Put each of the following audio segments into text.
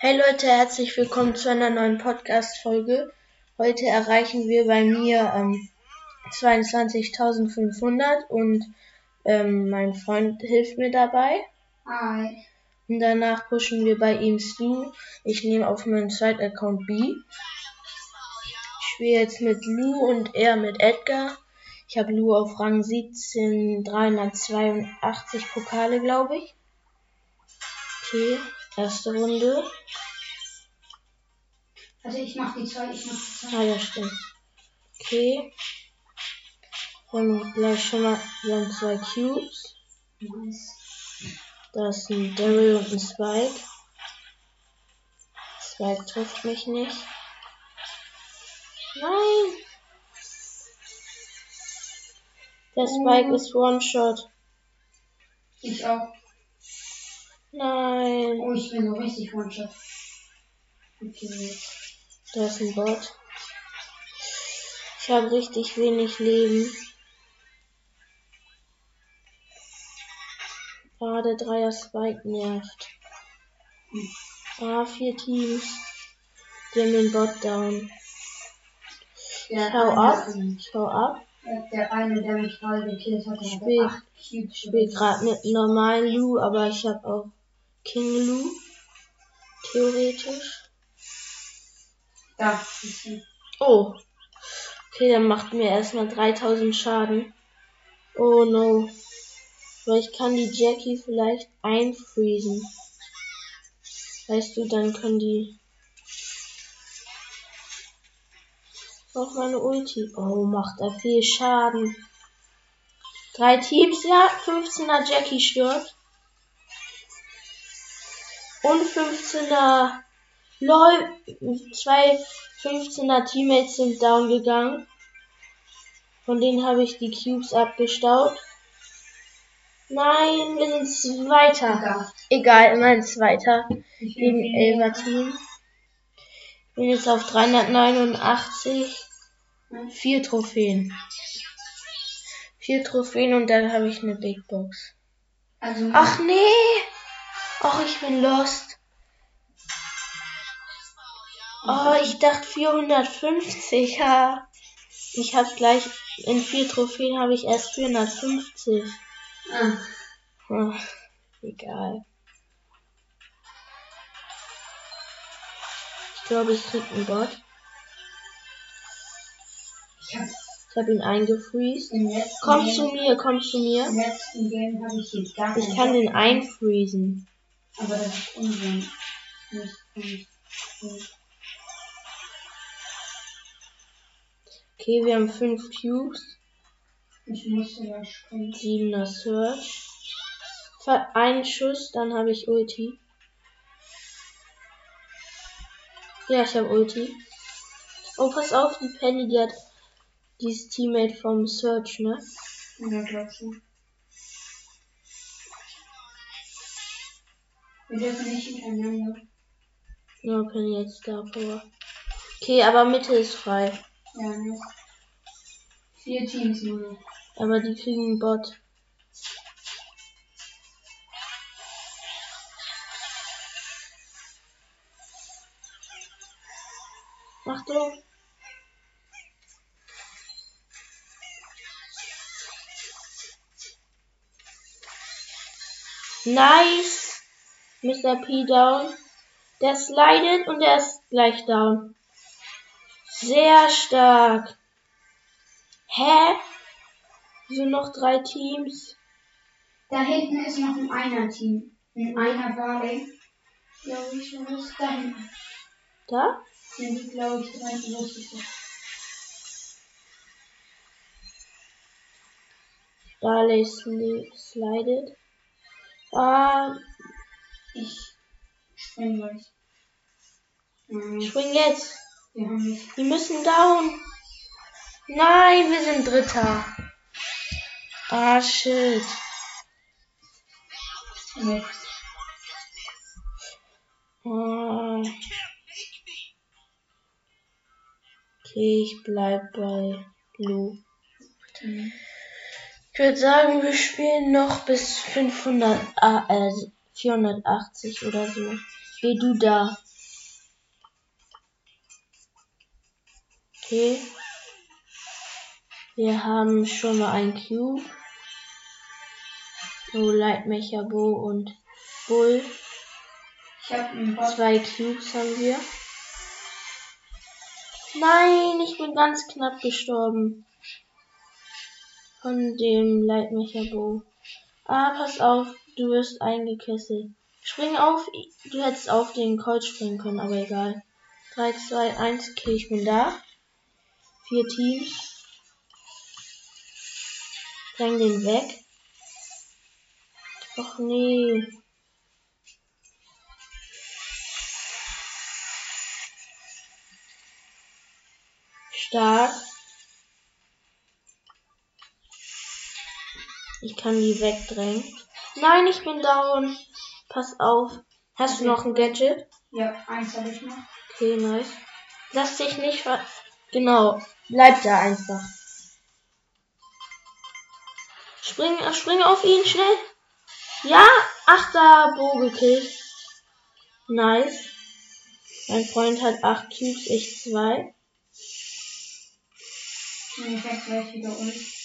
Hey Leute, herzlich willkommen zu einer neuen Podcast-Folge. Heute erreichen wir bei mir ähm, 22.500 und ähm, mein Freund hilft mir dabei. Hi. Und danach pushen wir bei ihm Stu. Ich nehme auf meinen zweiten Account B. Ich spiele jetzt mit Lou und er mit Edgar. Ich habe Lou auf Rang 17, 382 Pokale, glaube ich. Okay, erste Runde. Also ich mach die zwei, ich mach die zwei. Ah ja, stimmt. Okay. Haben gleich schon mal, wir haben zwei Cubes. Nice. Da ist ein Daryl und ein Spike. Spike trifft mich nicht. Nein! Der Spike ist One-Shot. Ich auch. Nein. Oh, ich bin so richtig One-Shot. Okay. Da ist ein Bot. Ich habe richtig wenig Leben. Ah, der Dreier Spike nervt. Ah, vier Teams. Die haben den Bot down. Der Hau ab. Ich hau ab. Der eine, der mich gerade gekillt hat, Spiel- Cubes. Ich spiele gerade mit normalen Lu, aber ich habe auch King Lu. Theoretisch. Da, ist sie. Oh. Okay, dann macht mir erstmal 3000 Schaden. Oh no. Ich kann die Jackie vielleicht einfriesen. Weißt du, dann können die. Auch meine Ulti. Oh, macht er viel Schaden. Drei Teams, ja. 15er Jackie stirbt. Und 15er LOL. Zwei 15er Teammates sind down gegangen. Von denen habe ich die Cubes abgestaubt. Nein, wir sind Zweiter. Da. Egal, immerhin Zweiter. Ich Gegen Elfer Team. Bin jetzt auf 389. Vier Trophäen. Vier Trophäen und dann habe ich eine Big Box. Also, Ach nee! Ach, ich bin lost. Oh, ich dachte 450. Ja. Ich habe gleich in vier Trophäen habe ich erst 450. ah, Hm, egal. Ich glaube, ich krieg einen Bot. ich hab Ich ihn eingefriest. Komm Game, zu mir, komm zu mir. Im letzten Game habe ich gar kann den einfriesen. Aber das ist Unsinn. Nicht, nicht, nicht. Okay, wir haben fünf Cubes. Ich musste da springen. Siebener Search. Ver- Ein Schuss, dann habe ich Ulti. Ja, ich habe Ulti. Oh, pass auf, die Penny, die hat dieses Teammate vom Search, ne? Ja, glaub schon. Wir dürfen nicht hintereinander. Ja, Penny jetzt Power. Okay, aber Mitte ist frei. Ja, ne? Vier Teams nur noch. Aber die kriegen einen Bot. Achtung! Nice! Mr. P down. Der slidet und der ist gleich down. Sehr stark. Hä? Wieso noch drei Teams? Da hinten ist noch ein Einer-Team. Ein Einer Barley. Glaube ich, wo ist da hinten? Da? Sind die, glaube ich, drei, nicht. Barley sli slidet. Ah, Ich spring gleich. Nein, spring jetzt. wir haben nicht. Wir müssen down. Nein, wir sind Dritter. Ah, shit. Ah. Okay, ich bleib bei Blue. Mhm. Ich würde sagen, wir spielen noch bis 500, ah, äh, 480 oder so. Geh du da. Okay. Wir haben schon mal ein Cube. Oh, Leitmecher, Bo und Bull. Ich hab einen Bot. Zwei Cubes haben wir. Nein, ich bin ganz knapp gestorben. Von dem Leitmecher Bo. Ah, pass auf, du wirst eingekesselt. Spring auf, du hättest auf den Colt springen können, aber egal. 3, 2, 1, okay, ich bin da. Vier Teams. Spreng den weg. Och nee. Stark. Ich kann die wegdrängen. Nein, ich bin down. Pass auf. Hast du noch ein Gadget? Ja, eins habe ich noch. Okay, nice. Lass dich nicht ver... Genau. Bleib da einfach. Spring, äh, spring auf ihn, schnell. Ja, achter Bo gekillt. Nice. Mein Freund hat acht Cubes, ich zwei. Nee, Ich hab gleich wieder Ult.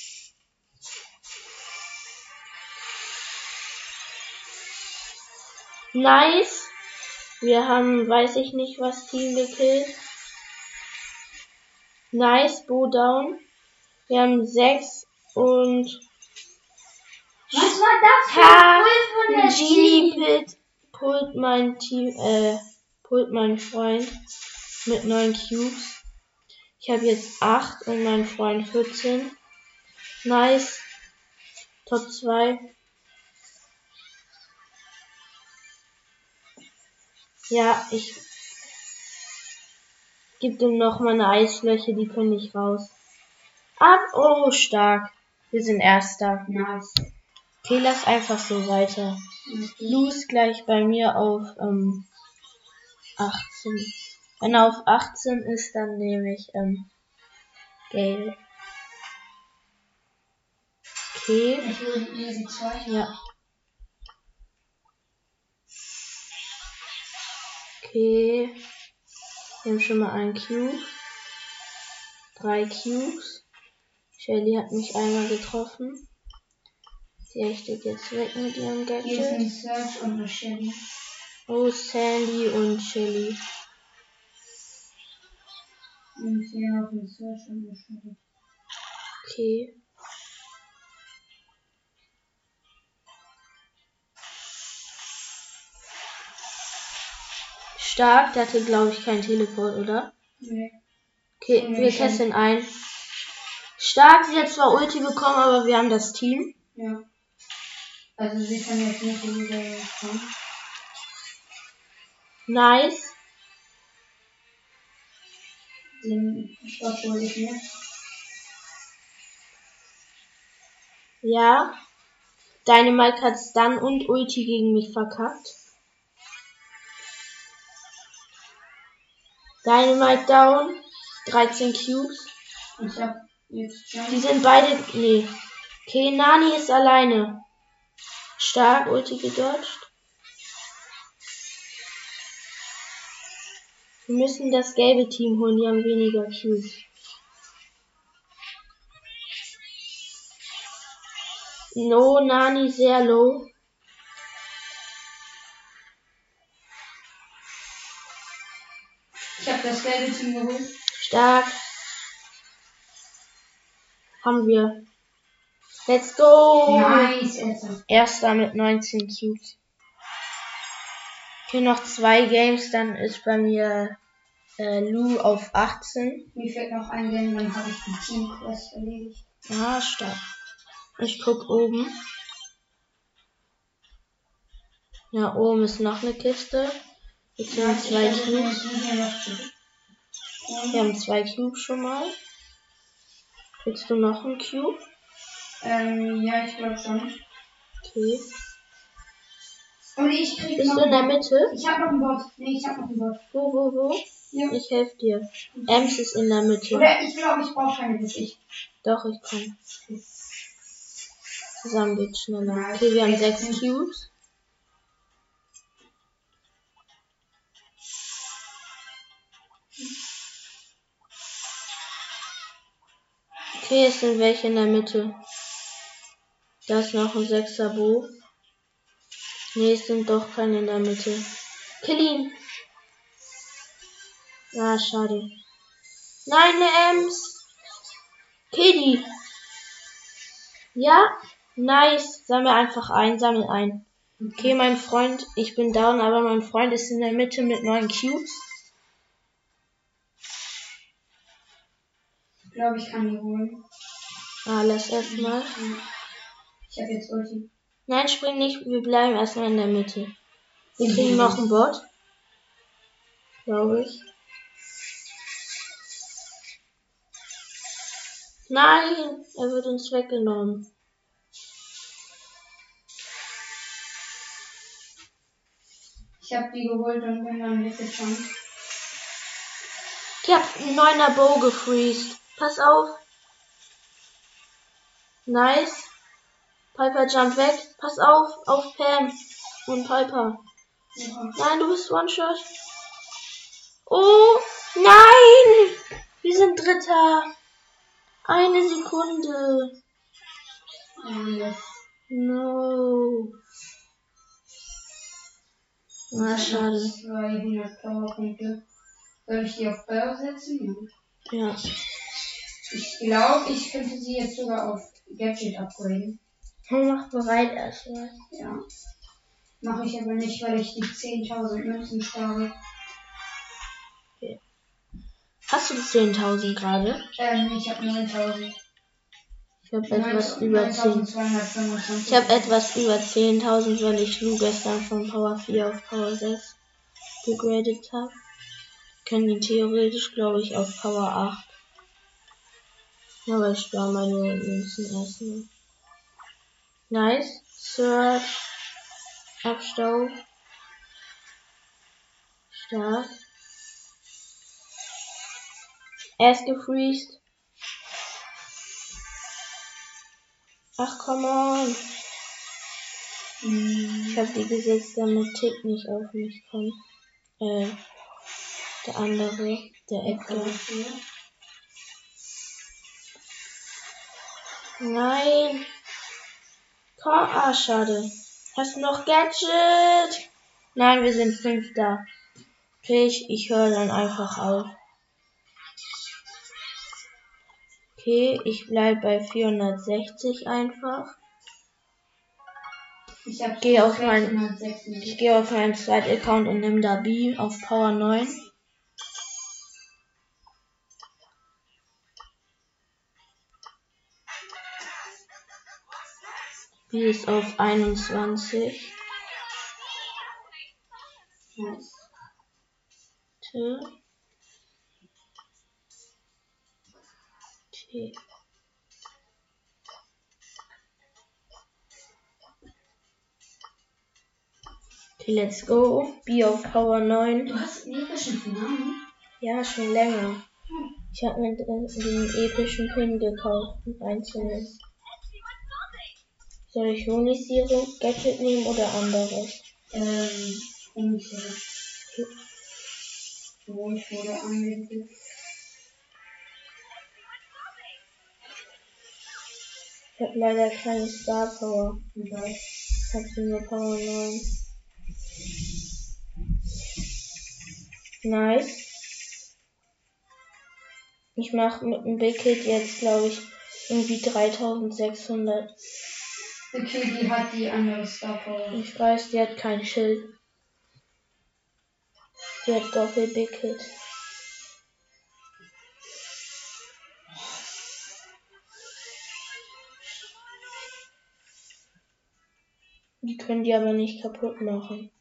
Nice. Wir haben, weiß ich nicht, was Team gekillt. Nice, Bo down. Wir haben sechs und Was war das für Ha, ein Ult von der Genie? Pit pult mein Team, äh, pult mein Freund mit neun Cubes. Ich habe jetzt acht und mein Freund 14. Nice. Top 2. Ja, ich gebe dem noch mal eine Eisfläche, die können nicht raus. Ab, oh, stark. Wir sind Erster. Nice. Okay, lass einfach so weiter. Lou ist gleich bei mir auf ähm, 18. Wenn er auf 18 ist, dann nehme ich ähm, Gale. Okay, Ich will Easy 2. ja. Okay. Wir haben schon mal einen Cube. Drei Cubes. Shelly hat mich einmal getroffen. Sie hechtet jetzt weg mit ihrem Hier ist Gadget. ein Search und eine Shelly. Oh, Sandy und Shelly. Und hier ein Search und eine Shelly. Okay. Stark, der hatte glaube ich keinen Teleport, oder? Nee. Okay, Nee, wir kesseln ein. Stark, sie hat zwar Ulti bekommen, aber wir haben das Team. Ja. Also sie kann jetzt nicht die kommen. Nice. Den Stopp hole ich mir. Ja. Dynamite hat Stun und Ulti gegen mich verkackt. Dynamite down. 13 Cubes. Ich hab jetzt Die sind beide. Nee. Okay, Nani ist alleine. Stark, Ulti gedodged. Wir müssen das gelbe Team holen, die haben weniger Cubes. No, Nani sehr low. Das gelbe Team geholt. Stark. Haben wir. Let's go! Nice, Alter. Erster mit 19 Cubes. Okay, noch zwei Games, dann ist bei mir äh, Lou auf 18. Mir fehlt noch ein Game, dann habe ich die Team Quest erledigt. Ah, stark. Ich guck oben. Ja, oben ist noch eine Kiste. Jetzt wir Nice, zwei Cubes. Wir haben zwei Cubes schon mal. Willst du noch einen Cube? Ähm, ja, ich glaube schon. Okay. Und ich krieg Bist noch du in der. Mitte? Ich hab noch einen Bot. Nee, ich hab noch einen Bot. Wo, wo, wo? Ja. Ich helfe dir. Ems ist in der Mitte. Oder ich glaube, ich brauche keine bis ich. Doch, ich komm. Zusammen geht schneller. Okay, wir haben sechs Cubes. Okay, es sind welche in der Mitte. Da ist noch ein sechser Bo. Nee, es sind doch keine in der Mitte. Kill ihn. Ah, schade. Nein, eine Ems. Kill. Ja, nice. Sammel einfach ein, sammel ein. Okay, mein Freund, ich bin down, aber mein Freund ist in der Mitte mit neun Cubes. Glaube, ich kann die holen. Ah, lass erstmal. Ich habe jetzt Ulti. Nein, spring nicht, wir bleiben erstmal in der Mitte. Wir kriegen noch einen Bot. Glaube ich. Nein, er wird uns weggenommen. Ich habe die geholt und bin dann weggejumpt. Ich hab einen neuner Bow gefreezed. Pass auf. Nice. Piper jump weg. Pass auf, auf Pam und Piper. Ja. Nein, du bist One-Shot. Oh, nein! Wir sind Dritter. Eine Sekunde. Das No. Na, schade. 200 Powerpunkte. Soll ich die auf Bau setzen? Ja. Ich glaube, ich könnte sie jetzt sogar auf Gadget upgraden. Mach bereit erstmal. Ja. Mache ich aber nicht, weil ich die 10.000 Münzen spare. Hast du 10.000 gerade? Ähm, ich habe 9.000. Ich habe etwas über 10. 9.225. Ich habe etwas über 10.000, weil ich Lu gestern von Power 4 auf Power 6 gegradet habe. Können die theoretisch, glaube ich, auf Power 8. Aber ich spare meine Münzen erstmal. Nice. Search. Abstau. Stark. Er ist gefreezed. Ach, come on. Ich habe die gesetzt, damit Tick nicht auf mich kommt. Äh, der andere, der Edgar. Nein. Komm, ah, schade. Hast du noch Gadget? Nein, wir sind Fünfter. Okay, ich, ich höre dann einfach auf. Okay, ich bleib bei 460 einfach. Ich habe Geh auf mein- 676. Ich gehe auf meinen zweiten Account und nehme da B auf Power 9. B ist auf 21. Nice. T. T. Okay, let's go. B auf Power 9. Du hast einen epischen Finale? Ja, schon länger. Ich habe mir den, den epischen Pin gekauft, einen einzelnen. Soll ich Honigsirup, Gadget nehmen oder anderes? Ähm, unsicher. Wo ich wurde angemeldet. Ich habe leider keine Star Power. Egal. Ich habe nur Power 9. Nice. Ich mache mit dem Big Hit jetzt, glaube ich, irgendwie 3600. Okay, die hat die andere Star. Ich weiß, die hat kein Schild. Die hat Doppel Big Hit. Die können die aber nicht kaputt machen.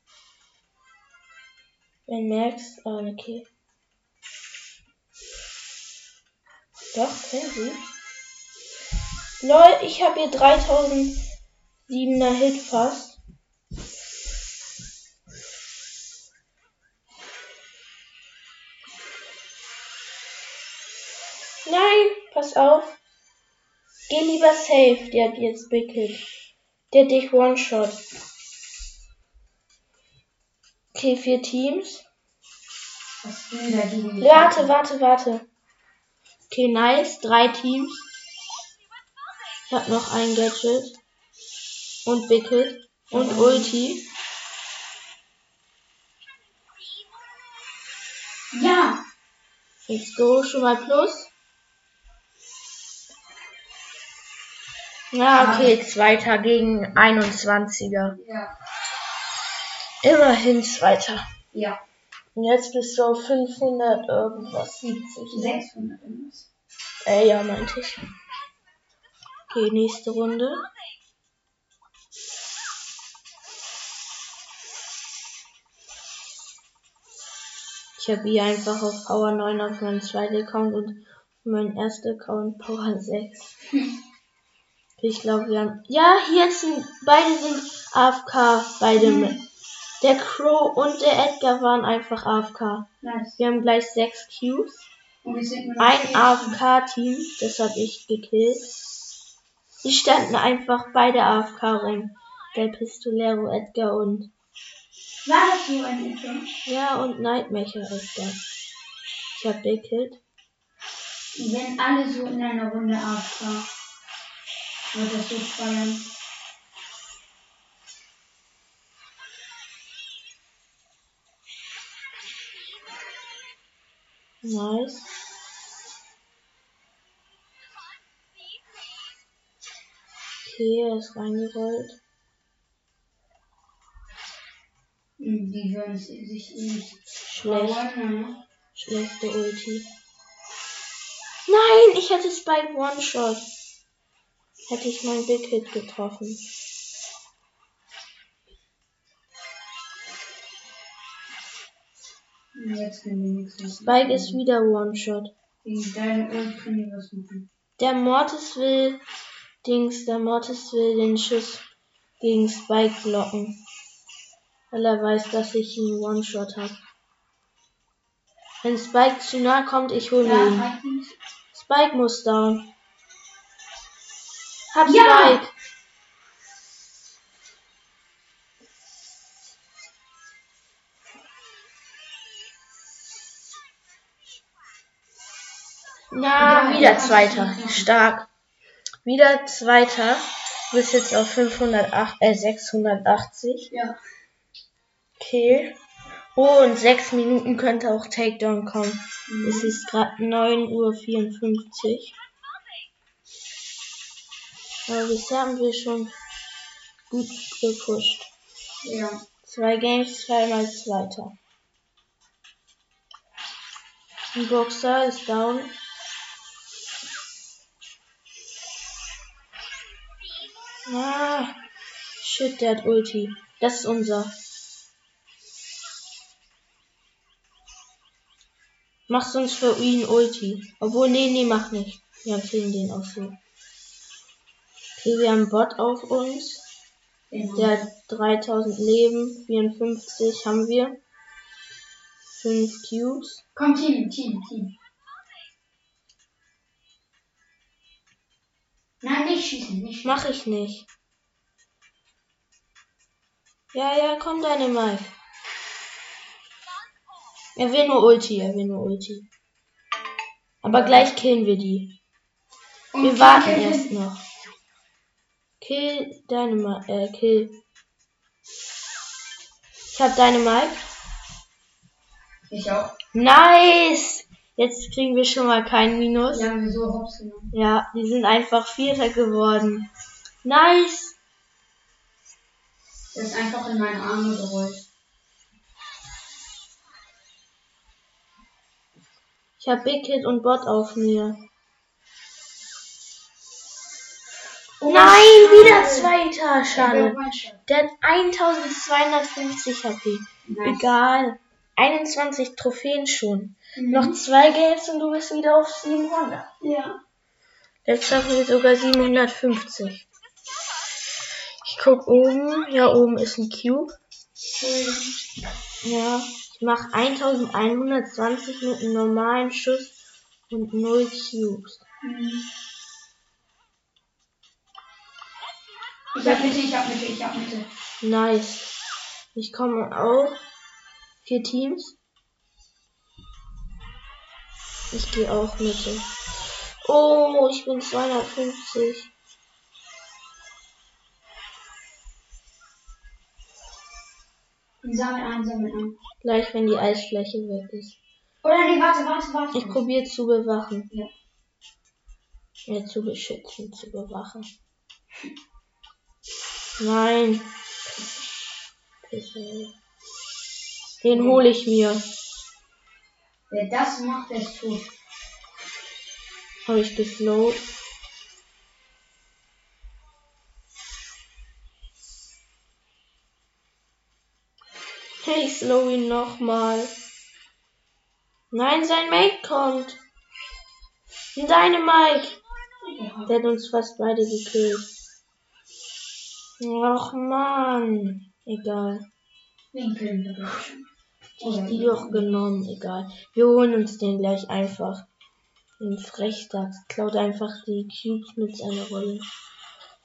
Wenn Max, ah, okay. Doch, können sie. Lol, ich habe hier 3007er Hit fast. Nein, pass auf. Geh lieber safe, der hat jetzt Big Hit. Der hat dich One-Shot. Okay, vier Teams. Was will? Warte, warte, warte. Okay, nice. Drei Teams. Ich hab noch ein Gadget. Und Wicked. Und Ulti. Ja! Let's go, schon mal plus. Ja, okay, zweiter gegen 21er. Ja. Immerhin zweiter. Ja. Und jetzt bist du auf 500 irgendwas, 70. 600 irgendwas. Äh, ja, meinte ich. Okay, nächste Runde. Ich habe hier einfach auf Power 9 auf meinen zweiten Account und mein erster Account Power 6. Ich glaube, wir haben. Ja, hier sind. Beide sind AFK. Beide mit. Der Crow und der Edgar waren einfach AFK. Nice. Wir haben gleich 6 Cubes. Ein. AFK-Team, das habe ich gekillt. Die standen einfach beide AFK rum. Der Pistolero Edgar und. War das so ein Intro? Ja, und Nightmaker Edgar. Ich hab gekillt. Wenn alle so in einer Runde AFK, wird das so feiern. Nice. Okay, er ist reingerollt. Die würden sich nicht Schlecht. trauen, ne? Schlechte Ulti. Nein, ich hätte Spike One-Shot. Hätte ich mein Big Hit getroffen. Jetzt können wir nichts machen. Spike ist wieder One-Shot. Gegen deine Ult können die was machen. Der Mortis will Dings, der Mortis will den Schuss gegen Spike blocken. Weil er weiß, dass ich einen One-Shot hab. Wenn Spike zu nah kommt, ich hole Ja, ihn. Spike muss down. Hab Ja! Spike. Na, Ja, wieder Zweiter. Stark. Wieder Zweiter. Du bist jetzt auf 508, äh, 680. Ja. Okay. Oh, in sechs Minuten könnte auch Takedown kommen. Mhm. Es ist gerade 9.54 Uhr. Aber bisher haben wir schon gut gepusht. Ja. Zwei Games, zweimal Zweiter. Ein Boxer ist down. Ah, shit, der hat Ulti. Das ist unser. Machst uns für ihn Ulti. Obwohl, nee, nee, mach nicht. Wir killen den auch so. Okay, wir haben Bot auf uns. Genau. Der hat 3000 Leben, 54 haben wir. 5 Cubes. Komm, Team, Team, Team. Nein, nicht schießen, nicht. Mach ich nicht. Ja, ja, komm deine Mike. Er will nur Ulti, er will nur Ulti. Aber gleich killen wir die. Und Wir warten erst noch. Kill deine Mike, äh, kill. Ich hab deine Mike. Ich auch. Nice! Jetzt kriegen wir schon mal keinen Minus. Die haben wir so hops genommen. Ja, die sind einfach Vierter geworden. Nice! Der ist einfach in meine Arme gerollt. Ich hab Big Hit und Bot auf mir. Oh, Nein, wieder zweiter. Der Schade. wäre One-Shot. Der hat 1250 HP. Nice. Egal. 21 Trophäen schon. Mhm. Noch zwei Games und du bist wieder auf 700. Ja. Jetzt schaffen wir sogar 750. Ich guck oben. Ja, oben ist ein Cube. Cool. Ja. Ich mach 1120 mit einem normalen Schuss und 0 Cubes. Mhm. Ich hab Mitte, ich hab Mitte, ich hab Mitte. Nice. Ich komme auch. Vier Teams. Ich gehe auch mit. Oh, ich bin 250. Sammel ein, sammel ein. Gleich, wenn die Eisfläche weg ist. Oder nee, warte, warte, warte. Ich probiere zu bewachen. Ja. ja. zu beschützen, zu bewachen. Nein. Pisse. Den hole ich mir. Wer das macht, der ist tot. Habe ich geflowt. Hey, slow ihn nochmal. Nein, sein Mate kommt. Deine Mike. Der hat uns fast beide gekillt. Ach man. Egal. Wen können wir schon? Oder Die doch genommen, egal. Wir holen uns den gleich einfach. Den Frechdachs. Klaut einfach die Cubes mit seiner Rolle.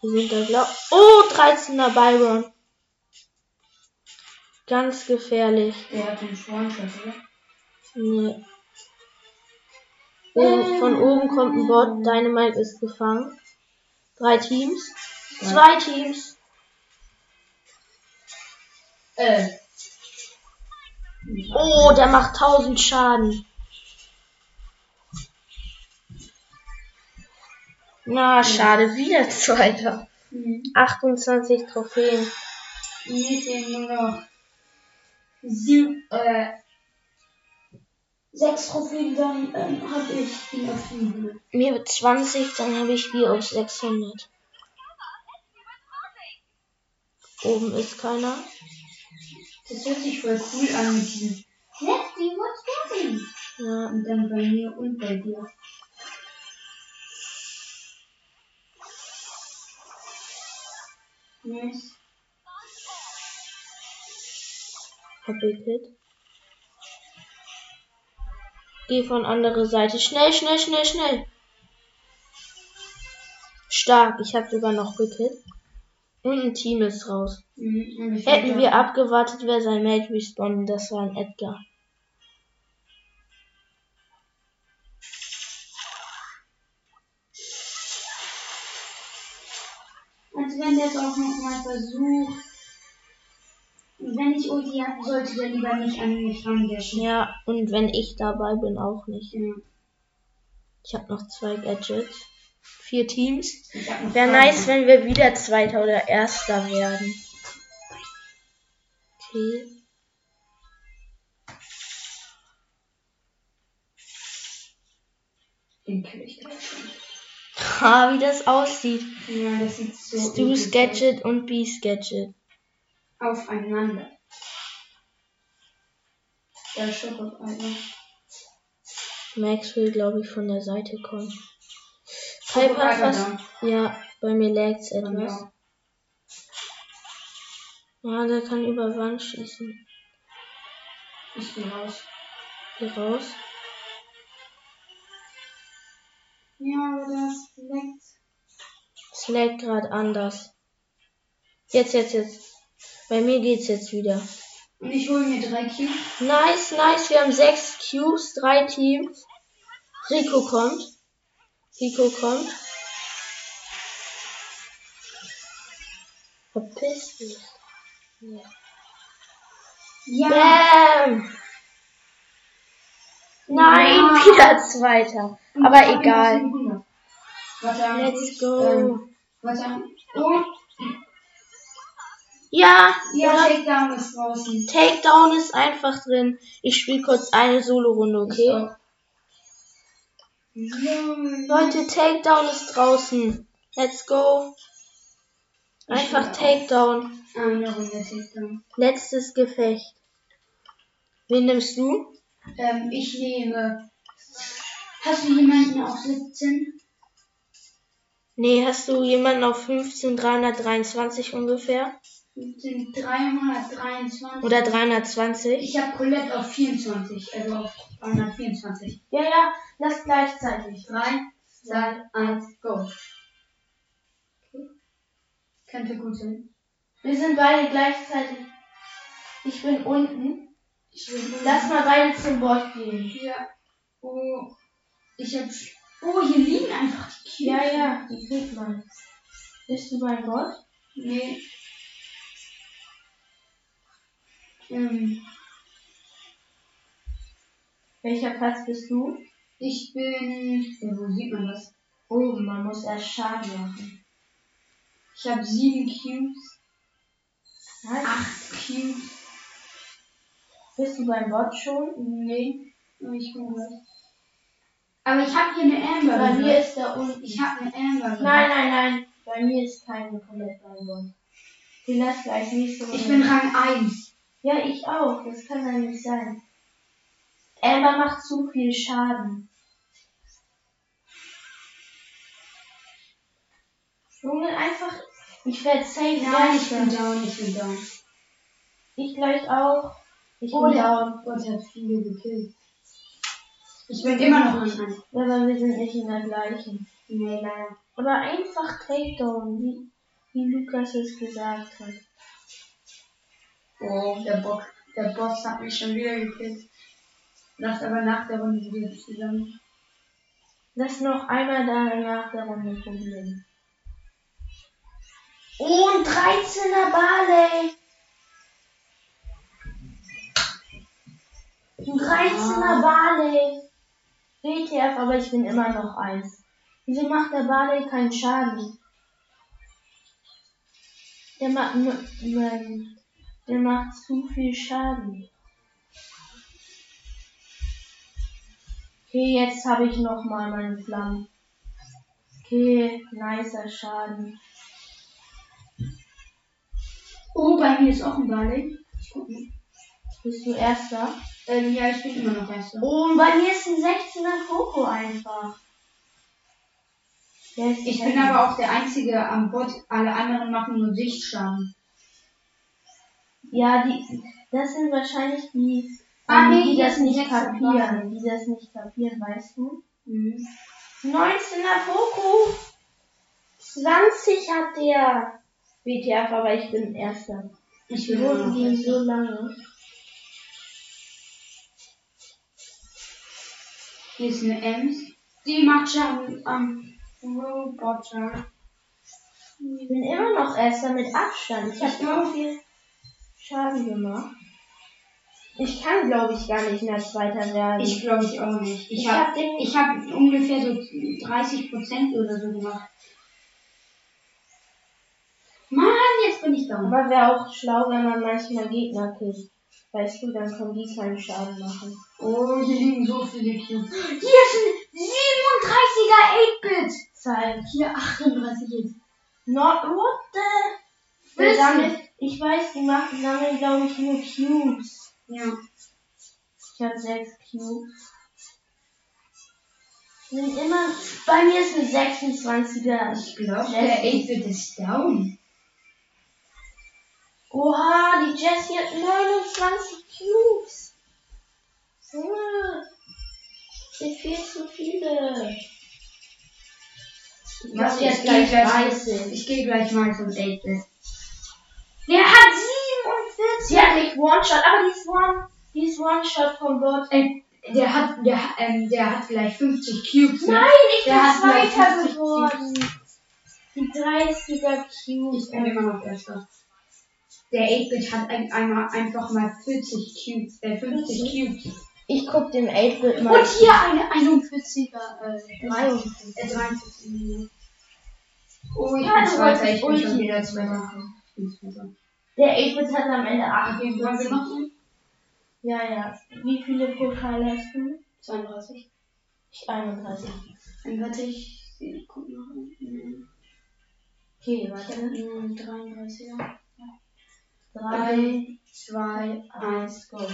Wir sind da glaub. Oh, 13er Byron. Ganz gefährlich. Der hat den Schwanschatz, oder? Nee. Oben, von oben kommt ein Bot. Dynamite ist gefangen. Drei Teams. Zwei Teams. Äh. Oh, der macht 1000 Schaden. Na, schade, wieder Zweiter. Mhm. 28 Trophäen. Mir fehlen nur noch sieben, äh, sechs Trophäen, dann ähm, habe ich die auf 700. Mir wird 20, dann habe ich die auf 600. Oben ist keiner. Das hört sich voll cool an mit diesem Let's see what's happening. Ja. Und dann bei mir und bei dir. Nice. Hab Hit. Geh von andere Seite. Schnell, schnell, schnell, schnell. Stark. Ich habe sogar noch gekillt. Und ein Team ist raus. Mhm. und Hätten wir abgewartet, wäre sein Mate respawned. Das war ein Edgar. Als wenn der es auch noch mal versucht. Wenn ich Ulti habe, sollte der lieber nicht an mich randashen. Ja, und wenn ich dabei bin, auch nicht. Ja. Ich habe noch zwei Gadgets. Vier Teams. Wäre nice, wenn wir wieder Zweiter oder Erster werden. Okay. Den kill ich gleich schon. Ha, wie das aussieht. Ja, das sieht so Stu's episch Gadget und Gadget. aus. aufeinander. Der Schoko einmal. Max will, glaube ich, von der Seite kommen. Piper Piper fast. Ja, bei mir lag's etwas. Ja. Der kann über Wand schießen. Ich geh raus. Hier raus. Ja, aber das leckt. Es lag gerade anders. Jetzt, jetzt, jetzt. Bei mir geht's jetzt wieder. Und ich hole mir drei Cubes. Nice, nice. Wir haben sechs Cubes, drei Teams. Rico kommt. Rico kommt. Verpiss dich. Ja. Bam! Nein, Ja. wieder Zweiter. Aber egal. noch 700. Warte, Let's go. Ähm. Oh, Ja, ja? Takedown ist draußen. Takedown ist einfach drin. Ich spiele kurz eine Solo-Runde, okay? Leute, Takedown ist draußen. Let's go. Einfach Takedown. Letztes Gefecht. Wen nimmst du? Ähm, ich nehme. Hast du jemanden auf 17? Nee, hast du jemanden auf 15, 323 ungefähr? 15, 323. Oder 320? Ich habe Colette auf 24, also auf 324. Ja, ja, lass gleichzeitig. 3, 2, 1, go. Könnte gut sein. Wir sind beide gleichzeitig. Ich bin unten. Ich will Lass mal beide zum Bord gehen. Ja. Oh. Ich hab. Oh, hier liegen einfach die Cubes. Ja, ja, die kriegt man. Bist du mein Gott? Nee. Ähm, Welcher Platz bist du? ich bin. Ja, wo sieht man das? Oben, man muss erst Schaden machen. Ich habe sieben Cubes, Nein. acht Cubes. Bist du beim Bot schon? Nee, ich bin gleich. Aber ich habe hier eine Amber. Bei mir ist da unten. Ich habe eine Amber. Nein, nein, nein. Bei mir ist keine komplett beim Bot. Die lass gleich nächste Runde. Ich bin Rang 1. Ja, ich auch. Das kann ja nicht sein. Amber macht zu viel Schaden. Junge, einfach. Ich werde safe Nein, ich bin down, ich bin down. Ich gleich auch. Ich Oh, bin der down. Gott hat viele gekillt. Ich bin immer noch 1. Ja, aber wir sind nicht in der gleichen. Nee, leider. Oder einfach Takedown, wie, wie Lukas es gesagt hat. Oh, der Bock. Der Boss hat mich schon wieder gekillt. Lass aber nach der Runde wieder zusammen. Lass noch einmal da nach der Runde probieren. Oh, ein 13er Barley. Ein 13er Barley. WTF, aber ich bin immer noch eins. Wieso macht der Barley keinen Schaden? Der macht, der macht zu viel Schaden. Okay, jetzt habe ich noch mal meine Flammen. Okay, nicer Schaden. Oh, bei mir ist auch ein Barley. Ich guck mal. Bist du Erster? Ähm, ja, ich bin immer noch Erster. Oh, und bei mir ist ein 16er Koko einfach. Ist Ich bin aber auch der Einzige am Bot. Alle anderen machen nur Sichtschaden. Ja, die, das sind wahrscheinlich die, Ah, ähm, nee, die hier das nicht kapieren. Die das nicht kapieren, weißt du? Mhm. 19er Koko. 20 hat der. WTF, aber ich bin Erster. Ich Die gehen Erster. so lange. Hier ist eine Ems. Die macht Schaden am Roboter. Ich bin immer noch Erster mit Abstand. Ich habe so viel Schaden gemacht. Ich kann, glaube ich, gar nicht mehr Zweiter werden. Ich glaube ich auch nicht. Ich Ich habe hab ich hab ungefähr so 30% oder so gemacht. Mann, jetzt bin ich down. Aber wäre auch schlau, wenn man manchmal Gegner killt. Weißt du, dann können die keinen Schaden machen. Oh, hier liegen so viele Cubes. Hier ist ein 37er 8-Bit. Zeig. Hier 38 jetzt. Not what the? Wissen. ich weiß, die machen, sammeln, glaube ich, nur Cubes. Ja. Ich habe sechs Cubes. Sind immer, bei mir ist ein 26er. Ich glaube, der 8-Bit ist down. Oha, die Jessie hat 29 Cubes. Junge. Sind viel zu viele. Ich die ich hat gehe gleich gleich, 30. ich gehe gleich mal zum 8-Bit. Der hat 47. Die hat nicht One-Shot, aber die ist One, die ist One-Shot vom Bot. Ähm, der hat, der, ähm, der hat gleich 50 Cubes. ne? Nein, ich Der bin Zweiter 50 geworden. Die 30er Cubes. Ich bin immer noch Erster. Der 8-Bit hat ein, einmal einfach mal 40 Cubes, äh, 50 Cubes. Ich guck dem 8-Bit mal. Und hier eine 41er, äh, 53. äh 43. Minuten. Oh, ich Ja, bin Zweiter, ich bin schon wieder Zweiter. Der 8-Bit hat am Ende 8. Okay, wollen wir noch einen? Ja, ja. Wie viele Pokale hast du? 32. Ich 31. Dann warte ich, ich guck noch. Mhm. Okay, warte. Mhm, 33er. 3, 2, 1, go.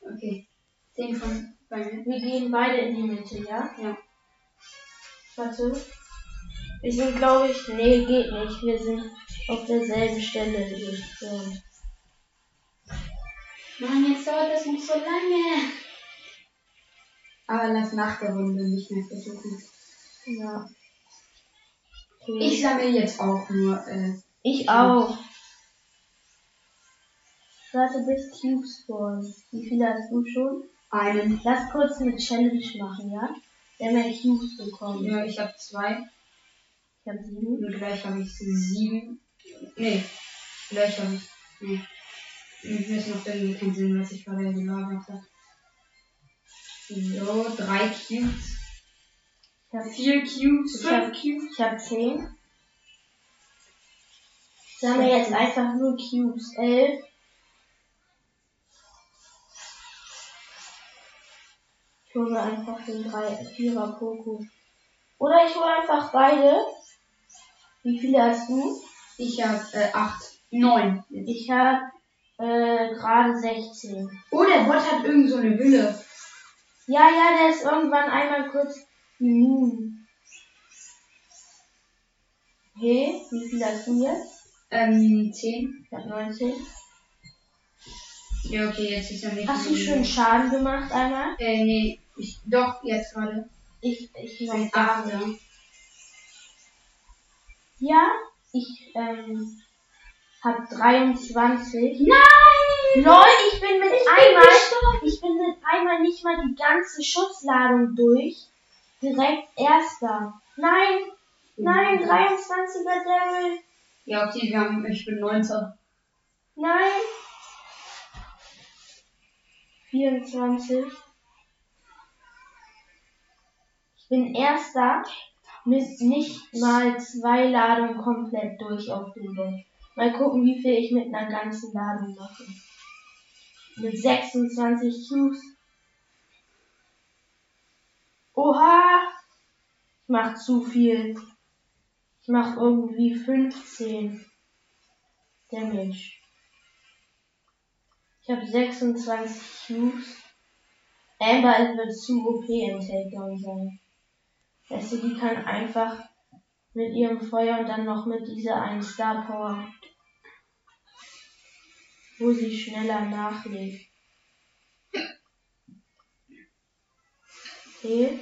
Okay. 10 von bei mir. Wir gehen beide in die Mitte, ja? Ja. Warte. Wir sind, glaube ich, nee, geht nicht. Wir sind auf derselben Stelle gespawnt. Mann, jetzt dauert das noch so lange. Aber lass nach der Runde nicht mehr versuchen. Ja. Okay. Ich sammle jetzt auch nur, äh, Ich auch. Warte bis Cube spawnen. Wie viele hast du schon? einen. Lass kurz eine Challenge machen, ja? Wer mehr Cubes bekommt. Ja, ich habe zwei. Ich habe sieben. Und gleich habe ich sieben. Nee. Ich. Nee. Ich weiß noch irgendwie keinen Sinn, was ich gerade gelagert habe. So, drei Cubes. Ich hab, Vier Cubes. Ich hab- Fünf Cubes. ich hab 10. Sagen wir jetzt einfach nur Cubes. 11. Ich hole mir einfach den 3 4er Poco. Oder ich hole einfach beide. Wie viele hast du? Ich hab äh, acht. Neun. Ich habe äh, gerade 16. Oh, der Bot hat irgend so eine Hülle. Ja, ja, der ist irgendwann einmal kurz immun. Okay, wie viel hast du jetzt? Ähm, zehn. Ich hab 19. Ja, okay, jetzt ist er nicht. Hast du schön Schaden gemacht einmal? Äh, nee. Ich, doch, jetzt gerade. Ich, ich noch Ein gar nicht. Achter. Ja, ich ähm, hab 23. Nein! Lol, ich bin mit einmal, gestorben. ich bin mit einmal nicht mal die ganze Schussladung durch. Direkt erster. Nein, nein, 23er Daryl. Ja, okay, wir haben, ich bin neunter. Nein. 24. Ich bin erster mit nicht mal zwei Ladungen komplett durch auf dem Bot. Mal gucken, wie viel ich mit einer ganzen Ladung mache. Mit 26 Cubes. Oha! Ich mach zu viel. Ich mach irgendwie 15 Damage. Ich habe 26 Cubes. Amber wird zu OP im Takedown sein. Weißt du, die kann einfach mit ihrem Feuer und dann noch mit dieser einen Star Power, wo sie schneller nachlegt. Okay.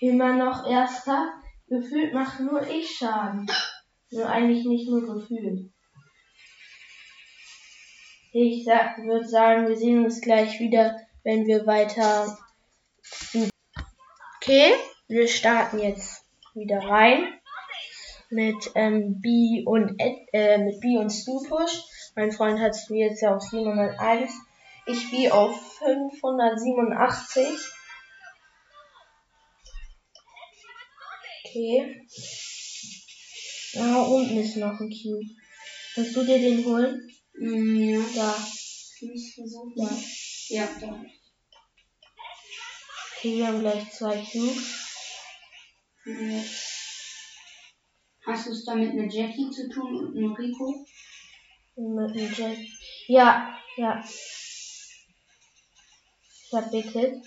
Immer noch erster. Gefühlt macht nur ich Schaden. Nur eigentlich nicht nur gefühlt. Ich würde sagen, wir sehen uns gleich wieder, wenn wir weiter. Okay, wir starten jetzt wieder rein mit ähm, B und äh, mit B und Stu Push. Mein Freund hat Stu jetzt ja auf 701. Ich B auf 587. Okay. Da unten ist noch ein Cube. Kannst du dir den holen? Mm, ja. Da. Ich versuchen. Ja. Ja, da. Okay, wir haben gleich zwei Cubes. Hast du es da mit einer Jackie zu tun und einem Rico? Mit dem Jet. Ja, ja. Ich hab Big Hit.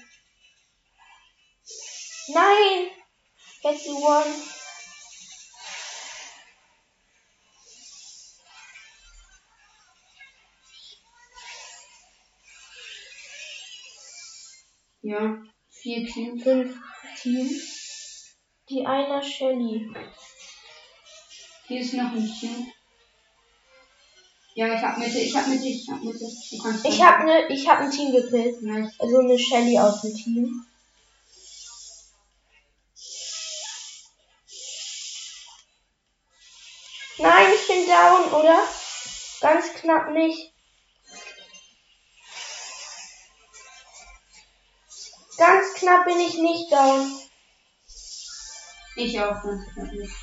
Nein! You one. Ja. Vier Cubes. Fünf Teams. Die einer Shelly. Hier ist noch ein Cube. Ja, ich hab Mitte, ich hab Mitte, ich hab Mitte. Ich hab ne, ich hab ein Team gekillt. Nice. Also eine Shelly aus dem Team. Nein, ich bin down, oder? Ganz knapp nicht. Ganz knapp bin ich nicht down. Ich auch ganz knapp nicht.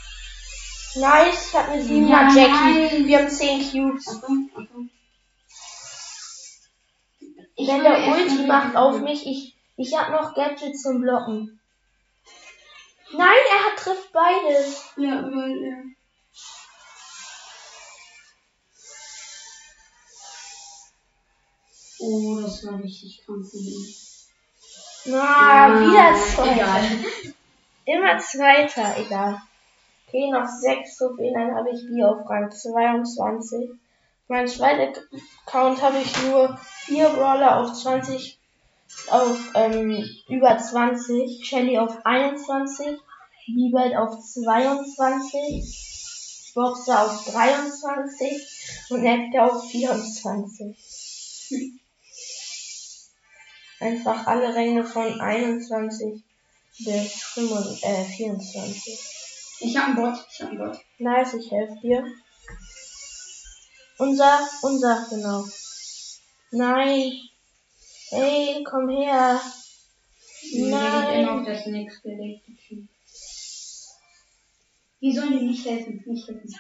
Nice, ich hab eine 7er Ja, Jackie. nein. Wir haben 10 Cubes. Achtung, Achtung. Ich Wenn der Ulti macht auf mich, ich, ich hab noch Gadgets zum Blocken. Nein, er hat trifft beides. Ja, weil, ja. Oh, das war richtig krank von ihm. Na, Ja, wieder Zweiter. egal. Immer Zweiter, egal. Okay, noch sechs Trophäen, dann habe ich die auf Rang 22. Mein zweiter Account habe ich nur vier Brawler auf 20, auf ähm, über 20, Shelly auf 21, Liebelt auf 22, Boxer auf 23 und Edgar auf 24. Einfach alle Ränge von 21 bis 25, äh, 24. Ich hab einen Bot, ich hab einen Bot. Nice, ich helfe dir. Unser, unser, genau. Nein. Hey, komm her. Nee, liegt immer Nein. auf das nächste gelegte Team. Die sollen dir nicht helfen, nicht helfen.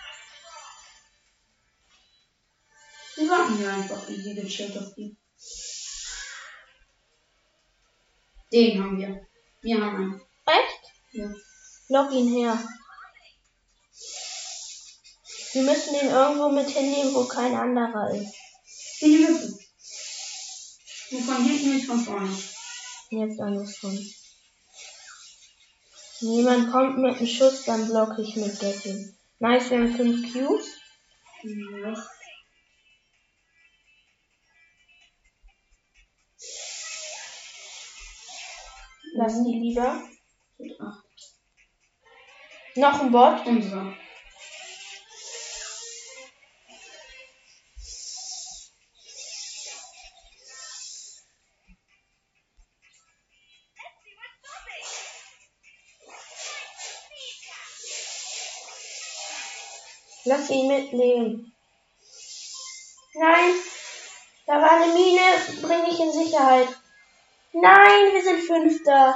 Wir warten hier einfach easy gechillt auf die. Den haben wir. Wir haben einen. Echt? Ja. Lock ihn her. Wir müssen ihn irgendwo mit hinnehmen, wo kein anderer ist. Die Mitte. Und von hinten nicht von vorne. Jetzt andersrum. Niemand kommt mit dem Schuss, dann blocke ich mit Gatling. Nice, wir haben 5 Cubes. Ja. Lass die lieber. Noch ein Bot. Unser. Lass ihn mitnehmen. Nein, da war eine Mine. Bring dich in Sicherheit. Nein, wir sind Fünfter.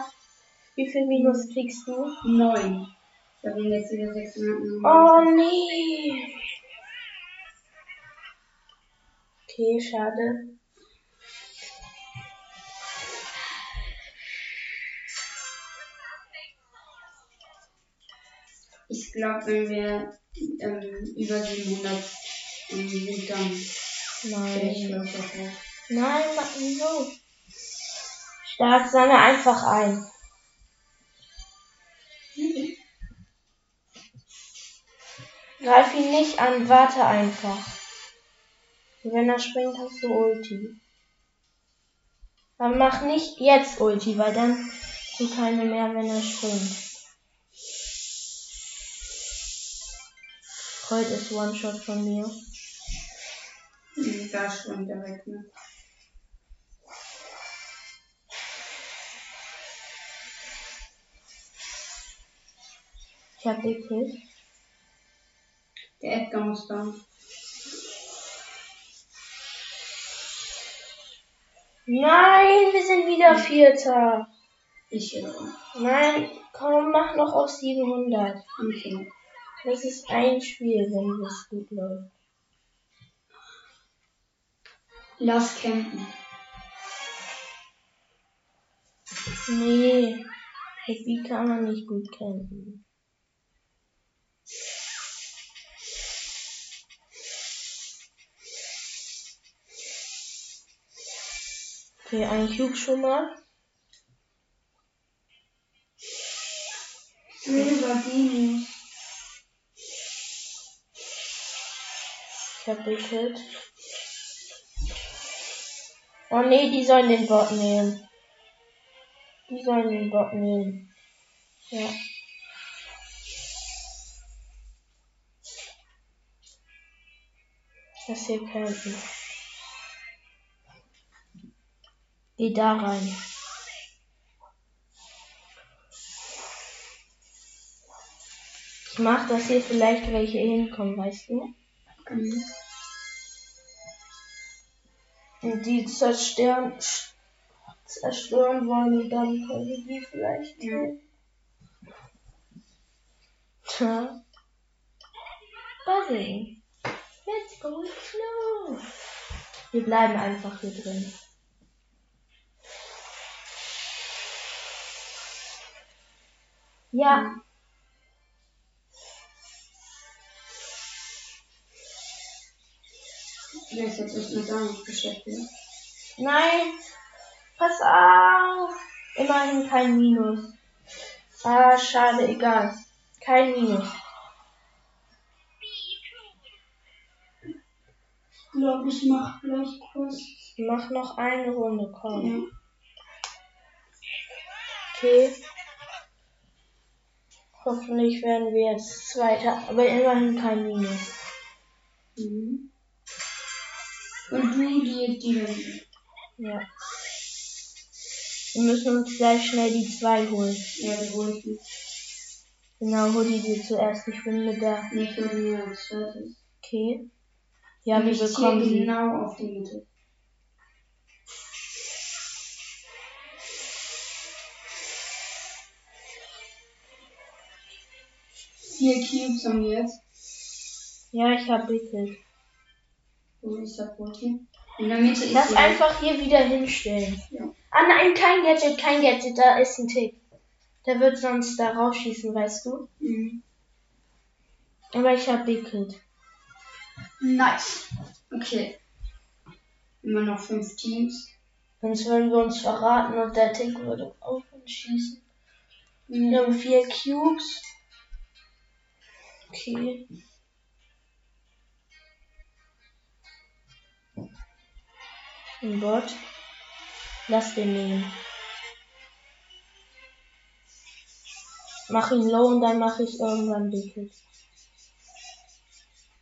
Wie viel Minus kriegst du? Neun. Da sind jetzt wieder 600. Oh nee. Okay, schade. Ich glaube, wenn wir ähm, über 700 ähm, sind, dann Nein. das hoch. Nein, mach? Stark, sammle einfach ein. Greif ihn nicht an, warte einfach. Wenn er springt, hast du Ulti. Aber mach nicht jetzt Ulti, weil dann du keine mehr, wenn er springt. Heute ist One-Shot von mir. Mhm, Da er weg, ne? Ich hab gekillt. Der Edgar muss da. Nein, wir sind wieder Vierter. Ich wiederum. Nein, komm, mach noch auf 700. Okay. Das ist ein Spiel, wenn es gut läuft. Lass campen. Nee, wie kann man nicht gut kämpfen. Okay, ein Cube schon mal. Silber. Ich hab gekillt. Oh nee, die sollen den Bot nehmen. Die sollen den Bot nehmen. Ja. Das hier campen. Geh da rein. Ich mach, dass hier vielleicht welche hinkommen, weißt du? Mhm. Und die zerstören, zerstören wollen und dann können wir die vielleicht killen. Tja. Buzzing. Let's go slow. Wir bleiben einfach hier drin. Ja, Der ist jetzt erst mit damit beschäftigt. nein. Pass auf. Immerhin kein Minus. Ah, schade, egal. Kein Minus. Ich glaube, ich mach gleich kurz. Mach noch eine Runde, komm. Ja. Okay. Hoffentlich werden wir jetzt Zweiter, aber immerhin kein Minus. Mhm. Und du die, die Wände. Ja. Wir müssen uns gleich schnell die zwei holen. Ja, die hol ich nicht. Genau, hol die dir zuerst. Ich bin mit der. Nee, ich hol mir als zweites. Okay. Ja, wir bekommen genau auf die Mitte. Vier Cubes haben wir jetzt. Ja, ich hab Wickelt. Wo ist der Protein? In der Mitte Lass die- einfach hier wieder hinstellen. Ja. Ah nein, kein Gadget, kein Gadget, da ist ein Tick. Der wird sonst da rausschießen, weißt du? Mhm. Aber ich hab Wickelt. Nice. Okay. Immer noch fünf Teams. Sonst würden wir uns verraten und der Tick würde auf uns schießen. Wir haben vier Cubes. Okay. Ein Bot. Lass den nehmen. Mach ihn low und dann mache ich irgendwann Wickelt.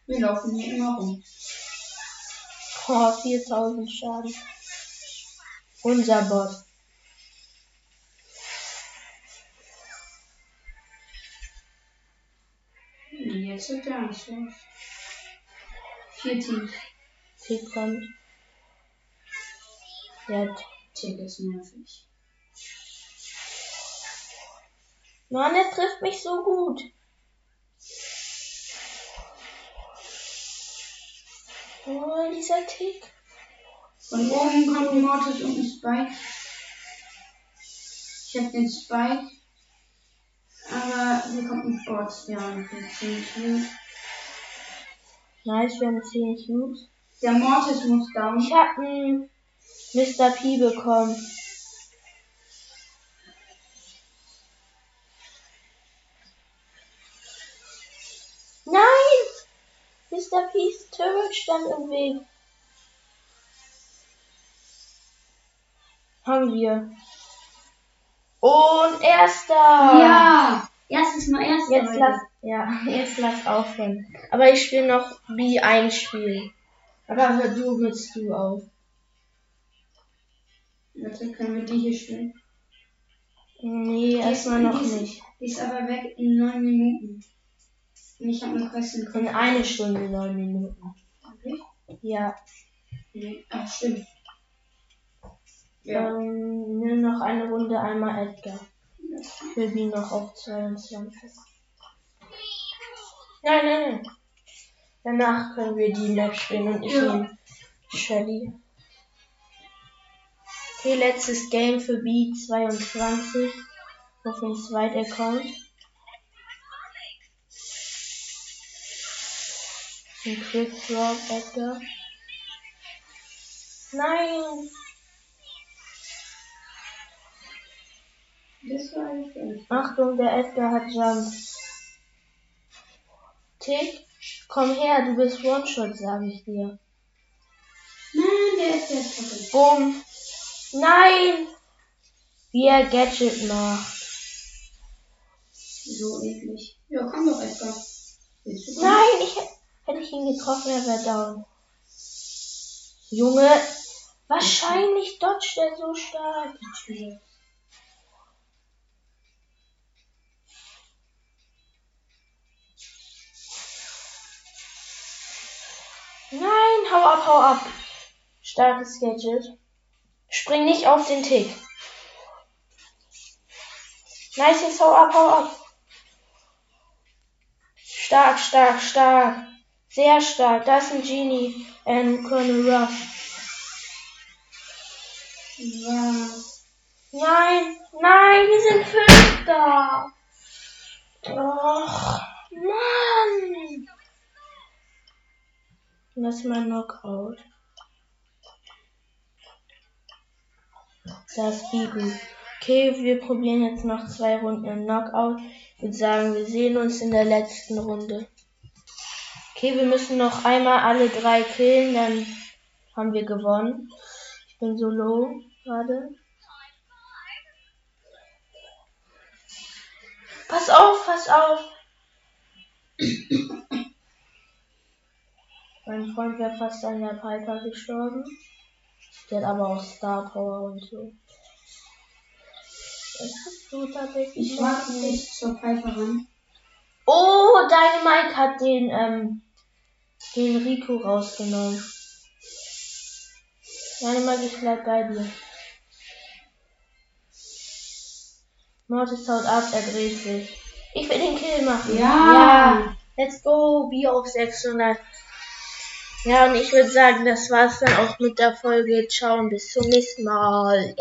Wir laufen hier immer rum. Oh, 4000 Schaden. Unser Bot. Jetzt der Angst los. Vier Teams. Tick kommt. Jetzt. Tick ist nervig. Mann, er trifft mich so gut. Oh, dieser Tick. Von oben kommt Mortis und ein Spike. Ich hab den Spike. Aber hier kommt ein Bot. Ja, den ziemlich gut. Nice, wir haben 10 Cubes. Der Mortis muss down. Ich hab einen Mr. P bekommen. Nein! Mr. P's Turret stand im Weg. Haben wir. Und erster! Ja! Erstes Mal erst. Jetzt lass, ja, jetzt lass aufhören. Aber ich will noch B1 spielen. Aber hör du willst du auf. Warte, können wir die hier spielen? Nee, erstmal noch die ist- nicht. Die ist aber weg in neun Minuten. Und ich habe eine Quest in In eine Stunde, neun Minuten. Wirklich? Ja. Nee. Ach, stimmt. Ja. Ähm, nimm noch eine Runde einmal Edgar. Will ihn noch auf 22. Nein, nein, nein. Danach können wir die Map spielen und ich Ja. nehme Shelly. Okay, letztes Game für B22 auf dem zweiten Account. Ein Quick Drop, Edgar. Nein! Achtung, der Edgar hat Jump. Tick, komm her, du bist One-Shot, sage ich dir. Nein, der ist jetzt kaputt. Bumm. Nein! Wie er Gadget macht. So eklig. Ja, komm doch, Edgar. Nein, ich hätt- hätte ich ihn getroffen, er wäre down. Junge, wahrscheinlich dodgt er so stark. Nein, hau ab, hau ab. Starkes Gadget. Spring nicht auf den Tick. Nice, jetzt hau ab, hau ab. Stark, stark, stark. Sehr stark. Da ist ein Genie. Ähm, Colonel Ruff. Was? Nein, nein, wir sind Fünfter. Och, Mann. Lass mal Knockout. Das ist Bigu. Okay, wir probieren jetzt noch zwei Runden im Knockout. Ich würde sagen, wir sehen uns in der letzten Runde. Okay, wir müssen noch einmal alle drei killen, dann haben wir gewonnen. Ich bin so low gerade. Pass auf, pass auf. Mein Freund wäre fast an der Piper gestorben. Der hat aber auch Star Power und so. Das ist so tatsächlich. Ich warte nicht zur Pfeife ran. Oh, Dynamite hat den, ähm, den Rico rausgenommen. Meine Mag, ich bleib bei dir. Mortis haut ab, er dreht sich. Ich will den Kill machen. Ja. ja. Let's go. Bier auf 600. Ja, und ich würde sagen, das war's dann auch mit der Folge. Ciao und bis zum nächsten Mal.